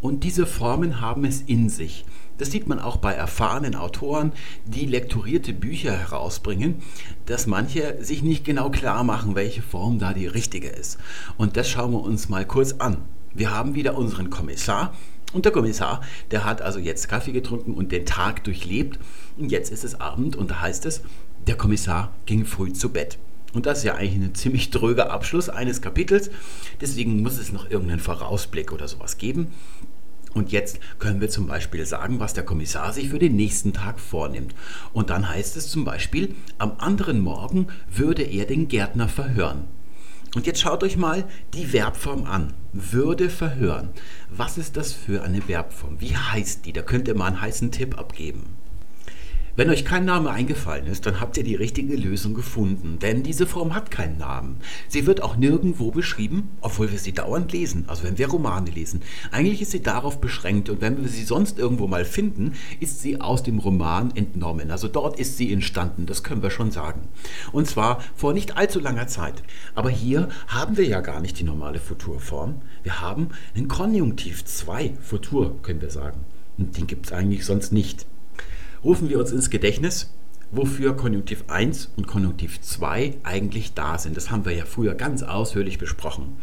Und diese Formen haben es in sich. Das sieht man auch bei erfahrenen Autoren, die lektorierte Bücher herausbringen, dass manche sich nicht genau klar machen, welche Form da die richtige ist. Und das schauen wir uns mal kurz an. Wir haben wieder unseren Kommissar. Und der Kommissar, der hat also jetzt Kaffee getrunken und den Tag durchlebt. Und jetzt ist es Abend und da heißt es, der Kommissar ging früh zu Bett. Und das ist ja eigentlich ein ziemlich dröger Abschluss eines Kapitels. Deswegen muss es noch irgendeinen Vorausblick oder sowas geben. Und jetzt können wir zum Beispiel sagen, was der Kommissar sich für den nächsten Tag vornimmt. Und dann heißt es zum Beispiel, am anderen Morgen würde er den Gärtner verhören. Und jetzt schaut euch mal die Verbform an. Würde verhören. Was ist das für eine Verbform? Wie heißt die? Da könnt ihr mal einen heißen Tipp abgeben. Wenn euch kein Name eingefallen ist, dann habt ihr die richtige Lösung gefunden, denn diese Form hat keinen Namen. Sie wird auch nirgendwo beschrieben, obwohl wir sie dauernd lesen, also wenn wir Romane lesen. Eigentlich ist sie darauf beschränkt und wenn wir sie sonst irgendwo mal finden, ist sie aus dem Roman entnommen. Also dort ist sie entstanden, das können wir schon sagen. Und zwar vor nicht allzu langer Zeit. Aber hier haben wir ja gar nicht die normale Futurform. Wir haben einen Konjunktiv 2 Futur, können wir sagen. Und den gibt es eigentlich sonst nicht rufen wir uns ins Gedächtnis, wofür Konjunktiv 1 und Konjunktiv 2 eigentlich da sind. Das haben wir ja früher ganz ausführlich besprochen.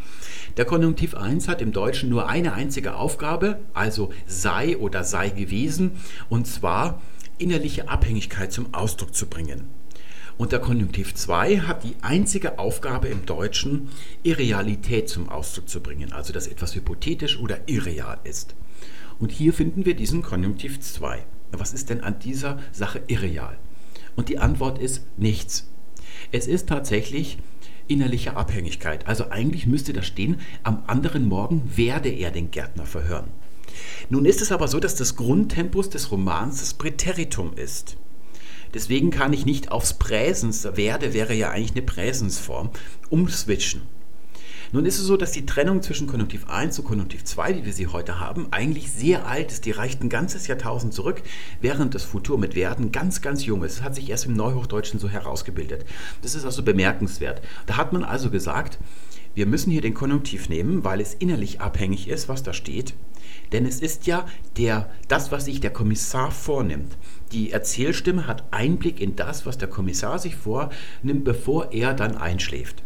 Der Konjunktiv 1 hat im Deutschen nur eine einzige Aufgabe, also sei oder sei gewesen, und zwar innerliche Abhängigkeit zum Ausdruck zu bringen. Und der Konjunktiv 2 hat die einzige Aufgabe im Deutschen, Irrealität zum Ausdruck zu bringen, also dass etwas hypothetisch oder irreal ist. Und hier finden wir diesen Konjunktiv 2 was ist denn an dieser Sache irreal? Und die Antwort ist nichts. Es ist tatsächlich innerliche Abhängigkeit. Also eigentlich müsste da stehen, am anderen Morgen werde er den Gärtner verhören. Nun ist es aber so, dass das Grundtempus des Romans das Präteritum ist. Deswegen kann ich nicht aufs Präsens, werde wäre ja eigentlich eine Präsensform, umswitchen. Nun ist es so, dass die Trennung zwischen Konjunktiv 1 und Konjunktiv 2, die wir sie heute haben, eigentlich sehr alt ist. Die reicht ein ganzes Jahrtausend zurück, während das Futur mit werden ganz, ganz jung ist. Es hat sich erst im Neuhochdeutschen so herausgebildet. Das ist also bemerkenswert. Da hat man also gesagt, wir müssen hier den Konjunktiv nehmen, weil es innerlich abhängig ist, was da steht. Denn es ist ja der, das, was sich der Kommissar vornimmt. Die Erzählstimme hat Einblick in das, was der Kommissar sich vornimmt, bevor er dann einschläft.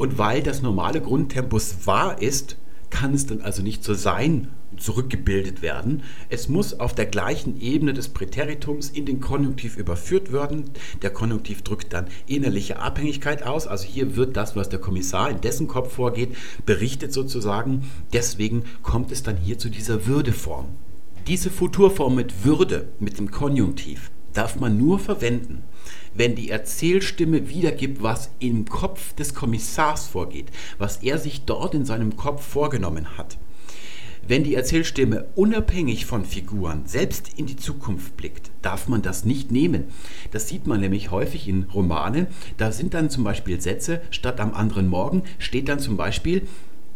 Und weil das normale Grundtempus wahr ist, kann es dann also nicht so sein zurückgebildet werden. Es muss auf der gleichen Ebene des Präteritums in den Konjunktiv überführt werden. Der Konjunktiv drückt dann innerliche Abhängigkeit aus. Also hier wird das, was der Kommissar in dessen Kopf vorgeht, berichtet sozusagen. Deswegen kommt es dann hier zu dieser Würdeform. Diese Futurform mit Würde, mit dem Konjunktiv, darf man nur verwenden, wenn die Erzählstimme wiedergibt, was im Kopf des Kommissars vorgeht, was er sich dort in seinem Kopf vorgenommen hat. Wenn die Erzählstimme unabhängig von Figuren selbst in die Zukunft blickt, darf man das nicht nehmen. Das sieht man nämlich häufig in Romanen. Da sind dann zum Beispiel Sätze, statt am anderen Morgen steht dann zum Beispiel,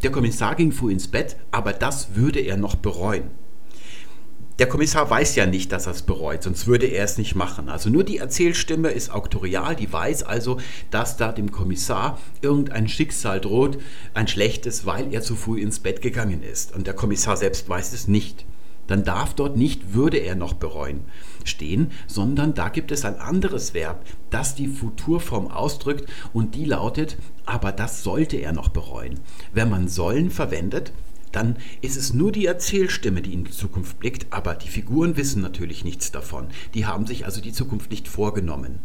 der Kommissar ging früh ins Bett, aber das würde er noch bereuen der Kommissar weiß ja nicht, dass er es bereut, sonst würde er es nicht machen. Also nur die Erzählstimme ist auktorial, die weiß also, dass da dem Kommissar irgendein Schicksal droht, ein schlechtes, weil er zu früh ins Bett gegangen ist. Und der Kommissar selbst weiß es nicht. Dann darf dort nicht, würde er noch bereuen, stehen, sondern da gibt es ein anderes Verb, das die Futurform ausdrückt und die lautet, aber das sollte er noch bereuen. Wenn man sollen verwendet, dann ist es nur die Erzählstimme, die in die Zukunft blickt, aber die Figuren wissen natürlich nichts davon. Die haben sich also die Zukunft nicht vorgenommen.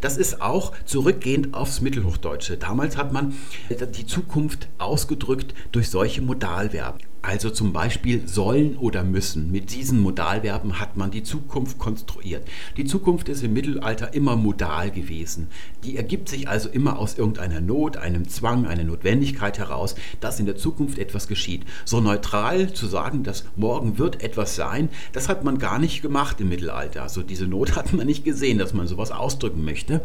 Das ist auch zurückgehend aufs Mittelhochdeutsche. Damals hat man die Zukunft ausgedrückt durch solche Modalverben. Also zum Beispiel sollen oder müssen. Mit diesen Modalverben hat man die Zukunft konstruiert. Die Zukunft ist im Mittelalter immer modal gewesen. Die ergibt sich also immer aus irgendeiner Not, einem Zwang, einer Notwendigkeit heraus, dass in der Zukunft etwas geschieht. So neutral zu sagen, dass morgen wird etwas sein, das hat man gar nicht gemacht im Mittelalter. Also diese Not hat man nicht gesehen, dass man sowas ausdrücken möchte.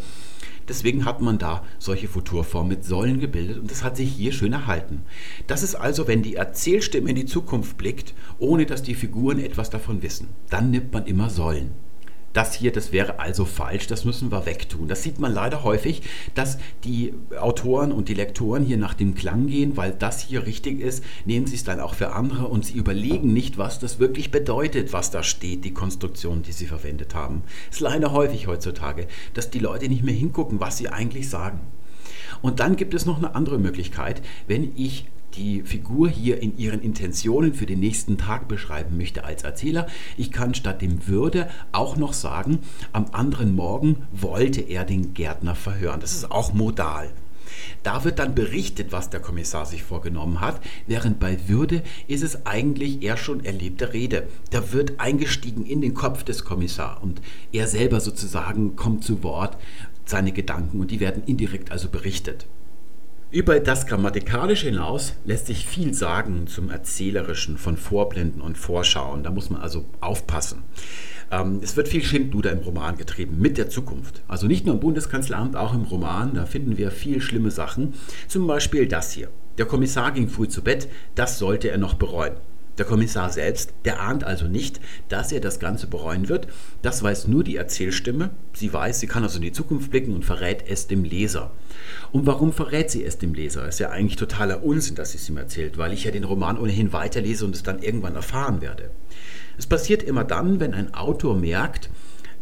Deswegen hat man da solche Futurformen mit Säulen gebildet und das hat sich hier schön erhalten. Das ist also, wenn die Erzählstimme in die Zukunft blickt, ohne dass die Figuren etwas davon wissen. Dann nimmt man immer Säulen. Das hier, das wäre also falsch, das müssen wir wegtun. Das sieht man leider häufig, dass die Autoren und die Lektoren hier nach dem Klang gehen, weil das hier richtig ist, nehmen sie es dann auch für andere und sie überlegen nicht, was das wirklich bedeutet, was da steht, die Konstruktion, die sie verwendet haben. Es ist leider häufig heutzutage, dass die Leute nicht mehr hingucken, was sie eigentlich sagen. Und dann gibt es noch eine andere Möglichkeit, wenn ich die Figur hier in ihren Intentionen für den nächsten Tag beschreiben möchte als Erzähler. Ich kann statt dem würde auch noch sagen, am anderen Morgen wollte er den Gärtner verhören. Das ist auch modal. Da wird dann berichtet, was der Kommissar sich vorgenommen hat, während bei Würde ist es eigentlich eher schon erlebte Rede. Da wird eingestiegen in den Kopf des Kommissars und er selber sozusagen kommt zu Wort, seine Gedanken und die werden indirekt also berichtet. Über das Grammatikalische hinaus lässt sich viel sagen zum Erzählerischen von Vorblenden und Vorschauen. Da muss man also aufpassen. Ähm, es wird viel Schindluder im Roman getrieben mit der Zukunft. Also nicht nur im Bundeskanzleramt, auch im Roman. Da finden wir viel schlimme Sachen. Zum Beispiel das hier. Der Kommissar ging früh zu Bett. Das sollte er noch bereuen. Der Kommissar selbst, der ahnt also nicht, dass er das Ganze bereuen wird. Das weiß nur die Erzählstimme. Sie weiß, sie kann also in die Zukunft blicken und verrät es dem Leser. Und warum verrät sie es dem Leser? Ist ja eigentlich totaler Unsinn, dass sie es ihm erzählt, weil ich ja den Roman ohnehin weiterlese und es dann irgendwann erfahren werde. Es passiert immer dann, wenn ein Autor merkt,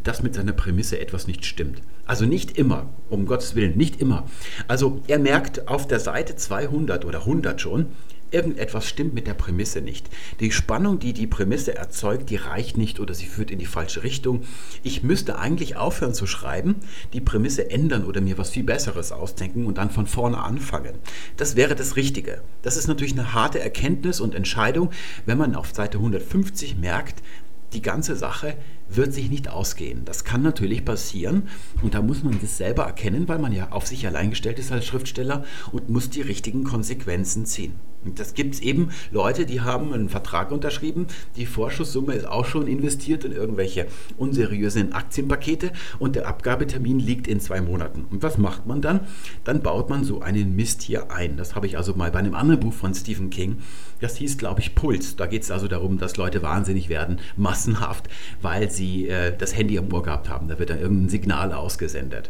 dass mit seiner Prämisse etwas nicht stimmt. Also nicht immer, um Gottes Willen, nicht immer. Also er merkt auf der Seite 200 oder 100 schon, irgendetwas stimmt mit der Prämisse nicht. Die Spannung, die die Prämisse erzeugt, die reicht nicht oder sie führt in die falsche Richtung. Ich müsste eigentlich aufhören zu schreiben, die Prämisse ändern oder mir was viel Besseres ausdenken und dann von vorne anfangen. Das wäre das Richtige. Das ist natürlich eine harte Erkenntnis und Entscheidung, wenn man auf Seite 150 merkt, die ganze Sache wird sich nicht ausgehen. Das kann natürlich passieren und da muss man das selber erkennen, weil man ja auf sich allein gestellt ist als Schriftsteller und muss die richtigen Konsequenzen ziehen. Und das gibt es eben Leute, die haben einen Vertrag unterschrieben, die Vorschusssumme ist auch schon investiert in irgendwelche unseriösen Aktienpakete und der Abgabetermin liegt in zwei Monaten. Und was macht man dann? Dann baut man so einen Mist hier ein. Das habe ich also mal bei einem anderen Buch von Stephen King. Das hieß, glaube ich, Puls. Da geht es also darum, dass Leute wahnsinnig werden, massenhaft, weil sie äh, das Handy am Ohr gehabt haben. Da wird dann irgendein Signal ausgesendet.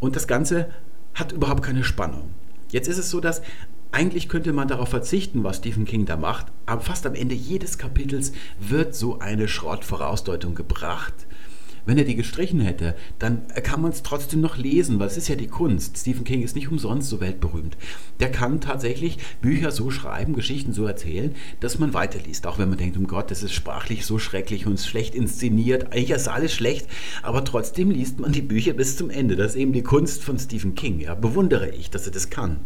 Und das Ganze hat überhaupt keine Spannung. Jetzt ist es so, dass eigentlich könnte man darauf verzichten, was Stephen King da macht, aber fast am Ende jedes Kapitels wird so eine Schrottvorausdeutung gebracht. Wenn er die gestrichen hätte, dann kann man es trotzdem noch lesen, weil es ist ja die Kunst. Stephen King ist nicht umsonst so weltberühmt. Der kann tatsächlich Bücher so schreiben, Geschichten so erzählen, dass man weiterliest. Auch wenn man denkt, um Gott, das ist sprachlich so schrecklich und schlecht inszeniert. Eigentlich ist alles schlecht, aber trotzdem liest man die Bücher bis zum Ende. Das ist eben die Kunst von Stephen King. Ja, bewundere ich, dass er das kann.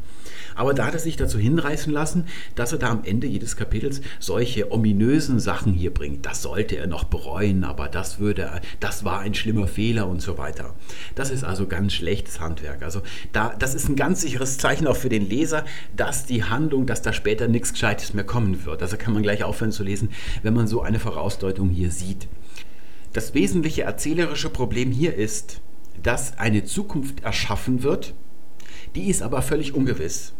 Aber da hat er sich dazu hinreißen lassen, dass er da am Ende jedes Kapitels solche ominösen Sachen hier bringt. Das sollte er noch bereuen, aber das würde, das war ein schlimmer Fehler und so weiter. Das ist also ganz schlechtes Handwerk. Also da, das ist ein ganz sicheres Zeichen auch für den Leser, dass die Handlung, dass da später nichts Gescheites mehr kommen wird. Also kann man gleich aufhören zu lesen, wenn man so eine Vorausdeutung hier sieht. Das wesentliche erzählerische Problem hier ist, dass eine Zukunft erschaffen wird, die ist aber völlig ungewiss.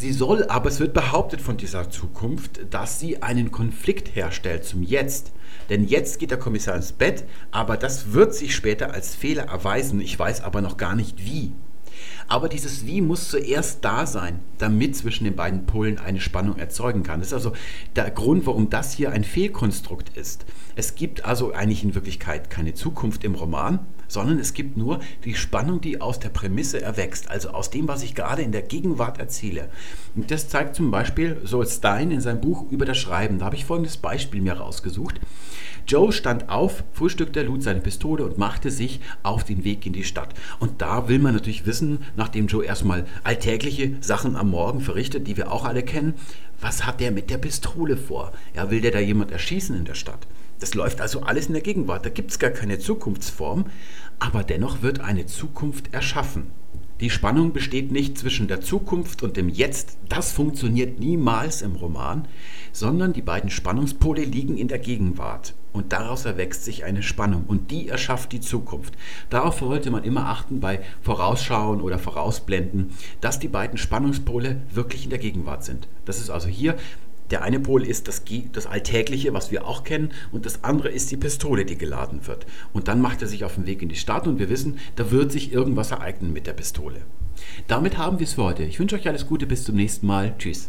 Sie soll aber, es wird behauptet von dieser Zukunft, dass sie einen Konflikt herstellt zum Jetzt. Denn jetzt geht der Kommissar ins Bett, aber das wird sich später als Fehler erweisen. Ich weiß aber noch gar nicht wie. Aber dieses Wie muss zuerst da sein, damit zwischen den beiden Polen eine Spannung erzeugen kann. Das ist also der Grund, warum das hier ein Fehlkonstrukt ist. Es gibt also eigentlich in Wirklichkeit keine Zukunft im Roman, sondern es gibt nur die Spannung, die aus der Prämisse erwächst, also aus dem, was ich gerade in der Gegenwart erzähle. Und das zeigt zum Beispiel Sol Stein in seinem Buch über das Schreiben. Da habe ich folgendes Beispiel mir rausgesucht. Joe stand auf, frühstückte, lud seine Pistole und machte sich auf den Weg in die Stadt. Und da will man natürlich wissen, nachdem Joe erstmal alltägliche Sachen am Morgen verrichtet, die wir auch alle kennen, was hat der mit der Pistole vor? Ja, will der da jemand erschießen in der Stadt? Das läuft also alles in der Gegenwart. Da gibt es gar keine Zukunftsform, aber dennoch wird eine Zukunft erschaffen. Die Spannung besteht nicht zwischen der Zukunft und dem Jetzt, das funktioniert niemals im Roman, sondern die beiden Spannungspole liegen in der Gegenwart und daraus erwächst sich eine Spannung und die erschafft die Zukunft. Darauf sollte man immer achten bei Vorausschauen oder Vorausblenden, dass die beiden Spannungspole wirklich in der Gegenwart sind. Das ist also hier der eine Pol ist das, das, Alltägliche, was wir auch kennen, und das andere ist die Pistole, die geladen wird. Und dann macht er sich auf den Weg in die Stadt und wir wissen, da wird sich irgendwas ereignen mit der Pistole. Damit haben wir es für heute. Ich wünsche euch alles Gute, bis zum nächsten Mal. Tschüss.